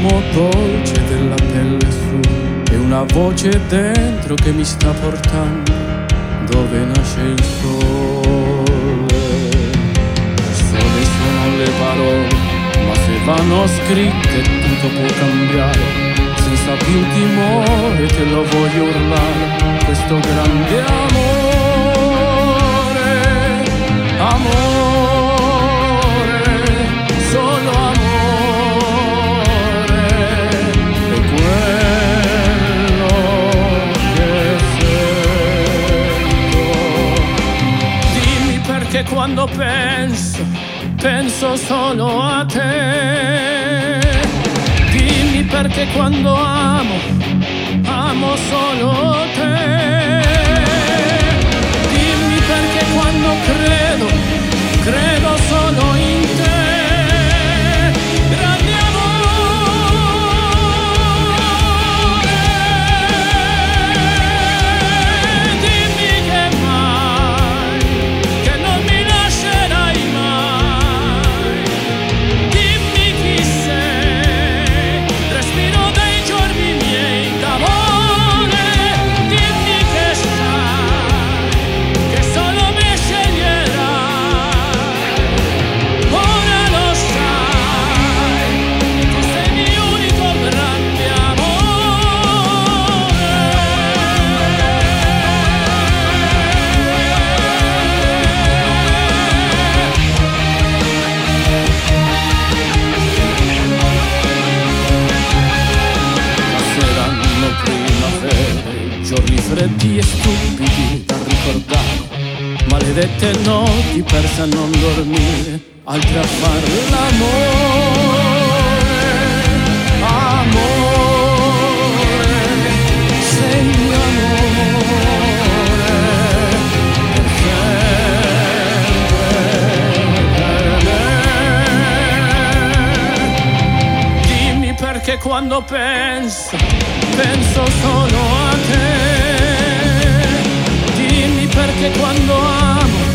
profumo dolce della pelle su e una voce dentro che mi sta portando dove nasce il sole. Sole sono le parole, ma se vanno scritte tutto può cambiare. Senza più timore te lo voglio urlare, questo grande amore, quando penso, penso solo a te. Dimmi perché quando amo, amo solo te. Dimmi perché quando credo, giorni freddi e stupidi da ricordare, maledette notti perse a non dormire, altri a fare l'amore, quando penso, penso solo a te. Dimmi perché quando amo